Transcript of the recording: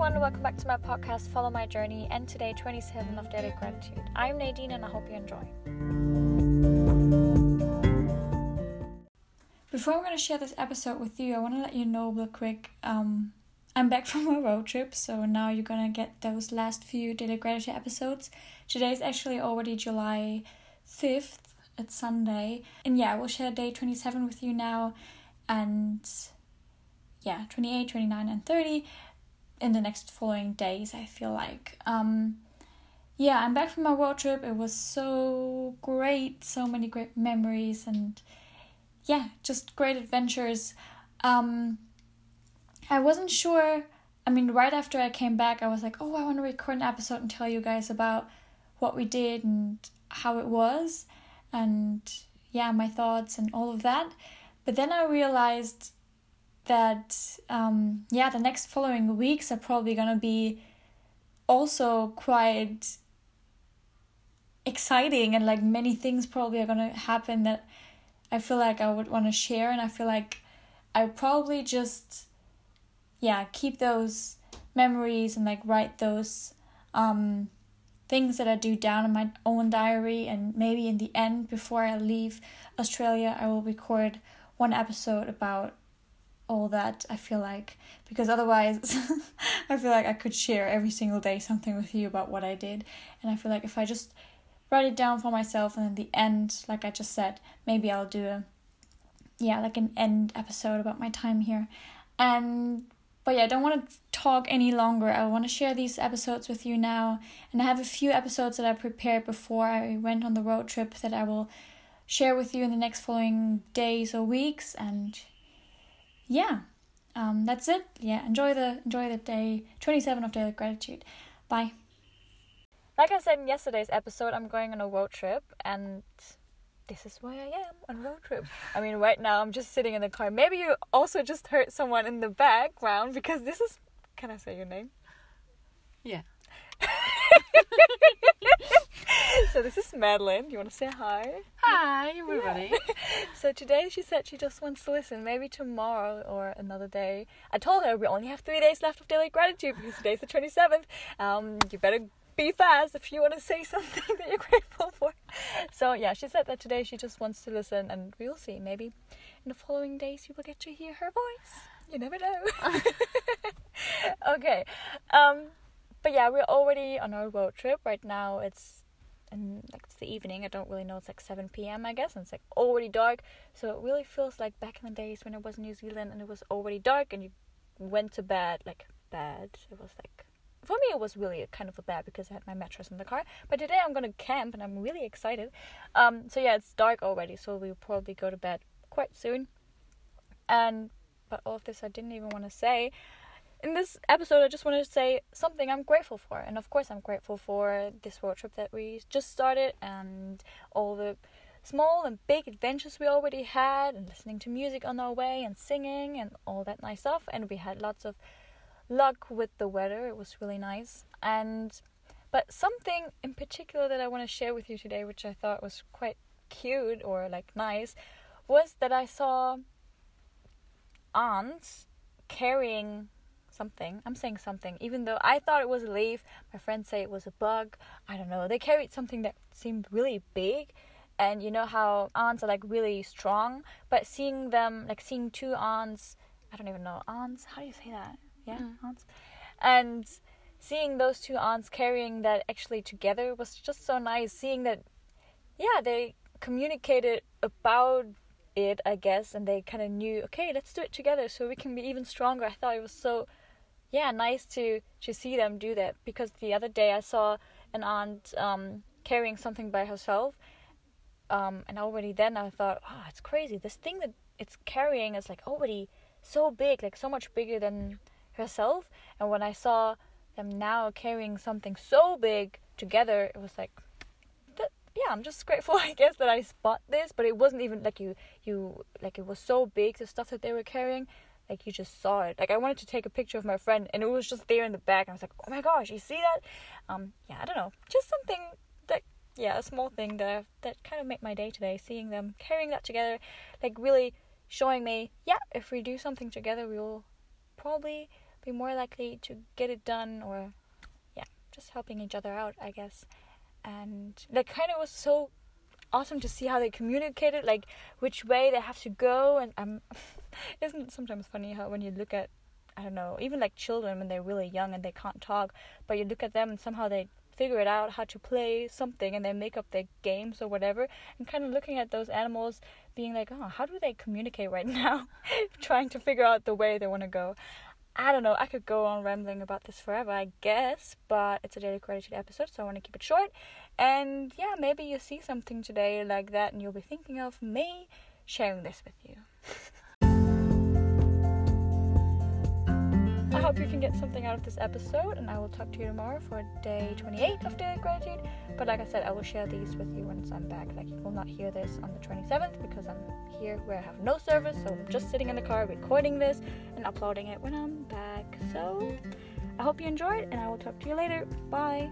everyone, welcome back to my podcast, Follow My Journey, and today, 27 of Daily Gratitude. I'm Nadine and I hope you enjoy. Before I'm going to share this episode with you, I want to let you know real quick um, I'm back from a road trip, so now you're going to get those last few Daily Gratitude episodes. Today is actually already July 5th, it's Sunday, and yeah, I will share day 27 with you now, and yeah, 28, 29, and 30 in the next following days, I feel like. Um, yeah, I'm back from my road trip. It was so great, so many great memories, and yeah, just great adventures. Um, I wasn't sure. I mean, right after I came back, I was like, oh, I want to record an episode and tell you guys about what we did and how it was, and yeah, my thoughts and all of that. But then I realized that um, yeah the next following weeks are probably gonna be also quite exciting and like many things probably are gonna happen that I feel like I would want to share. And I feel like I probably just yeah keep those memories and like write those um things that I do down in my own diary. And maybe in the end before I leave Australia I will record one episode about all that I feel like because otherwise I feel like I could share every single day something with you about what I did. And I feel like if I just write it down for myself and in the end like I just said maybe I'll do a yeah like an end episode about my time here. And but yeah I don't want to talk any longer. I want to share these episodes with you now. And I have a few episodes that I prepared before I went on the road trip that I will share with you in the next following days or weeks. And yeah, um, that's it. Yeah, enjoy the enjoy the day twenty seven of daily gratitude. Bye. Like I said in yesterday's episode, I'm going on a road trip, and this is why I am on a road trip. I mean, right now I'm just sitting in the car. Maybe you also just heard someone in the background because this is. Can I say your name? Yeah. so this is Madeline. You want to say hi? Hi, everybody. Yeah. so today she said she just wants to listen. Maybe tomorrow or another day. I told her we only have three days left of daily gratitude because today's the twenty seventh. Um, you better be fast if you want to say something that you're grateful for. So yeah, she said that today she just wants to listen, and we'll see. Maybe in the following days you will get to hear her voice. You never know. okay. Um, but yeah, we're already on our road trip right now. It's and like it's the evening. I don't really know. It's like seven p.m. I guess, and it's like already dark. So it really feels like back in the days when I was in New Zealand and it was already dark and you went to bed like bad. It was like for me it was really kind of a bad because I had my mattress in the car. But today I'm gonna camp and I'm really excited. Um, so yeah, it's dark already, so we'll probably go to bed quite soon. And but all of this I didn't even want to say in this episode, I just wanted to say something I'm grateful for. And of course, I'm grateful for this road trip that we just started and all the small and big adventures we already had, and listening to music on our way, and singing, and all that nice stuff. And we had lots of luck with the weather, it was really nice. And but something in particular that I want to share with you today, which I thought was quite cute or like nice, was that I saw ants carrying something. I'm saying something, even though I thought it was a leaf. My friends say it was a bug. I don't know. They carried something that seemed really big, and you know how ants are like really strong. But seeing them, like seeing two ants, I don't even know ants. How do you say that? Yeah, mm. ants. And seeing those two ants carrying that actually together was just so nice. Seeing that, yeah, they communicated about it, I guess, and they kind of knew, okay, let's do it together so we can be even stronger. I thought it was so yeah, nice to to see them do that because the other day I saw an ant um, carrying something by herself, um, and already then I thought, oh, it's crazy. This thing that it's carrying is like already so big, like so much bigger than herself. And when I saw them now carrying something so big together, it was like, yeah, I'm just grateful, I guess, that I spot this. But it wasn't even like you, you like it was so big the stuff that they were carrying like you just saw it. Like I wanted to take a picture of my friend and it was just there in the back and I was like, "Oh my gosh, you see that?" Um yeah, I don't know. Just something that yeah, a small thing that that kind of made my day today seeing them carrying that together, like really showing me, yeah, if we do something together, we will probably be more likely to get it done or yeah, just helping each other out, I guess. And that kind of was so awesome to see how they communicated, like which way they have to go. And um, isn't sometimes funny how when you look at, I don't know, even like children when they're really young and they can't talk, but you look at them and somehow they figure it out how to play something and they make up their games or whatever and kind of looking at those animals being like oh how do they communicate right now trying to figure out the way they want to go I don't know, I could go on rambling about this forever, I guess, but it's a daily gratitude episode, so I want to keep it short. And yeah, maybe you see something today like that and you'll be thinking of me sharing this with you. hope you can get something out of this episode, and I will talk to you tomorrow for day 28 of Daily Gratitude. But like I said, I will share these with you once I'm back. Like, you will not hear this on the 27th because I'm here where I have no service, so I'm just sitting in the car recording this and uploading it when I'm back. So, I hope you enjoyed, and I will talk to you later. Bye.